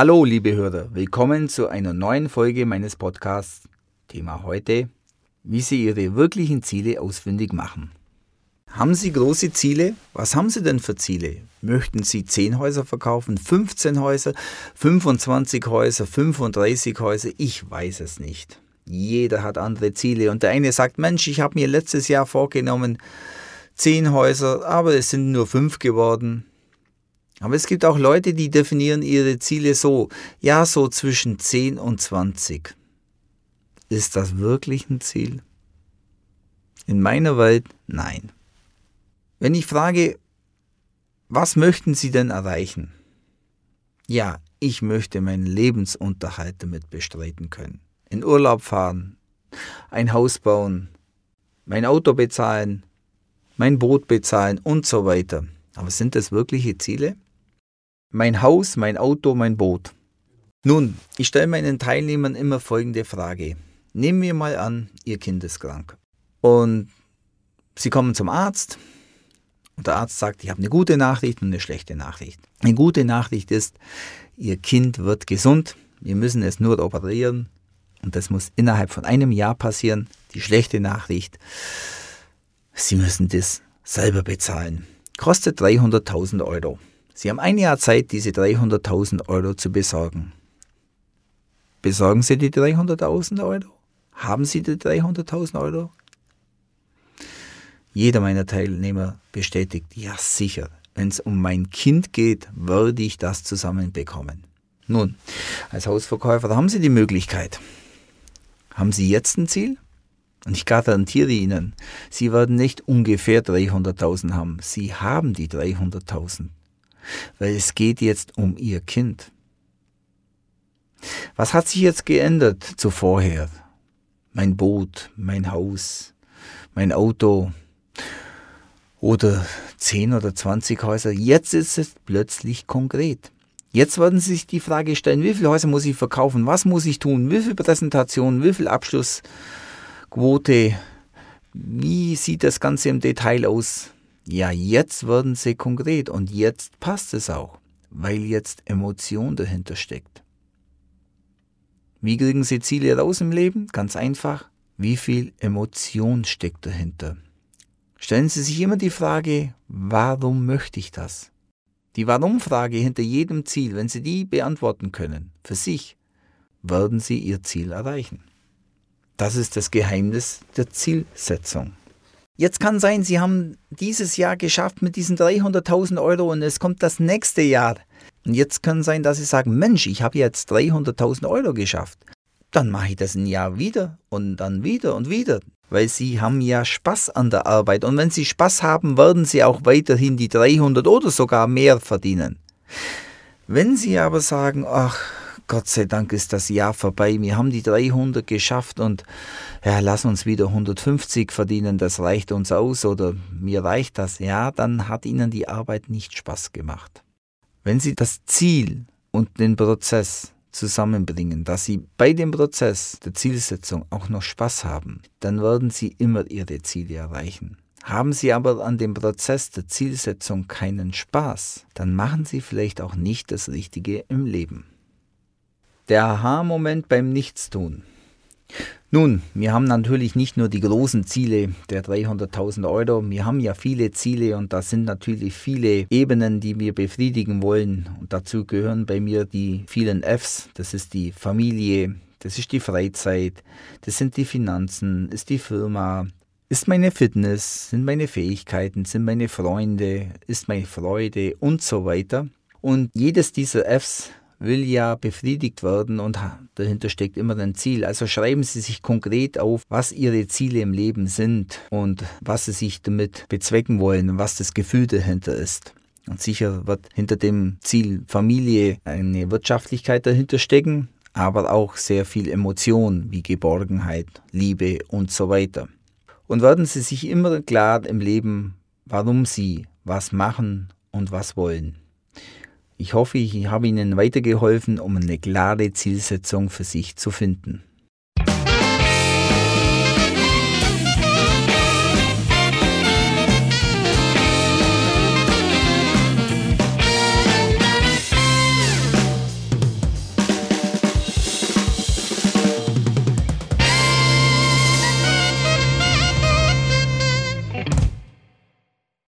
Hallo, liebe Hörer, willkommen zu einer neuen Folge meines Podcasts. Thema heute, wie Sie Ihre wirklichen Ziele ausfindig machen. Haben Sie große Ziele? Was haben Sie denn für Ziele? Möchten Sie 10 Häuser verkaufen, 15 Häuser, 25 Häuser, 35 Häuser? Ich weiß es nicht. Jeder hat andere Ziele und der eine sagt, Mensch, ich habe mir letztes Jahr vorgenommen, 10 Häuser, aber es sind nur 5 geworden. Aber es gibt auch Leute, die definieren ihre Ziele so, ja, so zwischen 10 und 20. Ist das wirklich ein Ziel? In meiner Welt nein. Wenn ich frage, was möchten Sie denn erreichen? Ja, ich möchte meinen Lebensunterhalt damit bestreiten können. In Urlaub fahren, ein Haus bauen, mein Auto bezahlen, mein Boot bezahlen und so weiter. Aber sind das wirkliche Ziele? Mein Haus, mein Auto, mein Boot. Nun, ich stelle meinen Teilnehmern immer folgende Frage. Nehmen wir mal an, Ihr Kind ist krank. Und Sie kommen zum Arzt und der Arzt sagt, ich habe eine gute Nachricht und eine schlechte Nachricht. Eine gute Nachricht ist, Ihr Kind wird gesund, wir müssen es nur operieren und das muss innerhalb von einem Jahr passieren. Die schlechte Nachricht, Sie müssen das selber bezahlen. Kostet 300.000 Euro. Sie haben ein Jahr Zeit, diese 300.000 Euro zu besorgen. Besorgen Sie die 300.000 Euro? Haben Sie die 300.000 Euro? Jeder meiner Teilnehmer bestätigt, ja sicher, wenn es um mein Kind geht, würde ich das zusammenbekommen. Nun, als Hausverkäufer haben Sie die Möglichkeit. Haben Sie jetzt ein Ziel? Und ich garantiere Ihnen, Sie werden nicht ungefähr 300.000 haben. Sie haben die 300.000. Weil es geht jetzt um Ihr Kind. Was hat sich jetzt geändert zu vorher? Mein Boot, mein Haus, mein Auto, oder 10 oder 20 Häuser. Jetzt ist es plötzlich konkret. Jetzt werden Sie sich die Frage stellen, wie viele Häuser muss ich verkaufen, was muss ich tun, wie viele Präsentationen, wie viel Abschlussquote, wie sieht das Ganze im Detail aus. Ja, jetzt werden Sie konkret und jetzt passt es auch, weil jetzt Emotion dahinter steckt. Wie kriegen Sie Ziele raus im Leben? Ganz einfach. Wie viel Emotion steckt dahinter? Stellen Sie sich immer die Frage, warum möchte ich das? Die Warum-Frage hinter jedem Ziel, wenn Sie die beantworten können, für sich, werden Sie Ihr Ziel erreichen. Das ist das Geheimnis der Zielsetzung. Jetzt kann sein, Sie haben dieses Jahr geschafft mit diesen 300.000 Euro und es kommt das nächste Jahr. Und jetzt kann sein, dass Sie sagen, Mensch, ich habe jetzt 300.000 Euro geschafft. Dann mache ich das ein Jahr wieder und dann wieder und wieder weil sie haben ja Spaß an der Arbeit und wenn sie Spaß haben, werden sie auch weiterhin die 300 oder sogar mehr verdienen. Wenn sie aber sagen, ach, Gott sei Dank ist das Jahr vorbei, wir haben die 300 geschafft und ja, lass uns wieder 150 verdienen, das reicht uns aus oder mir reicht das, ja, dann hat ihnen die Arbeit nicht Spaß gemacht. Wenn sie das Ziel und den Prozess zusammenbringen, dass sie bei dem Prozess der Zielsetzung auch noch Spaß haben, dann werden sie immer ihre Ziele erreichen. Haben Sie aber an dem Prozess der Zielsetzung keinen Spaß, dann machen Sie vielleicht auch nicht das Richtige im Leben. Der Aha-Moment beim Nichtstun. Nun, wir haben natürlich nicht nur die großen Ziele der 300.000 Euro, wir haben ja viele Ziele und da sind natürlich viele Ebenen, die wir befriedigen wollen. Und dazu gehören bei mir die vielen Fs, das ist die Familie, das ist die Freizeit, das sind die Finanzen, ist die Firma, ist meine Fitness, sind meine Fähigkeiten, sind meine Freunde, ist meine Freude und so weiter. Und jedes dieser Fs will ja befriedigt werden und dahinter steckt immer ein Ziel. Also schreiben Sie sich konkret auf, was Ihre Ziele im Leben sind und was Sie sich damit bezwecken wollen und was das Gefühl dahinter ist. Und sicher wird hinter dem Ziel Familie eine Wirtschaftlichkeit dahinter stecken, aber auch sehr viel Emotion wie Geborgenheit, Liebe und so weiter. Und werden Sie sich immer klar im Leben, warum Sie was machen und was wollen. Ich hoffe, ich habe Ihnen weitergeholfen, um eine klare Zielsetzung für sich zu finden.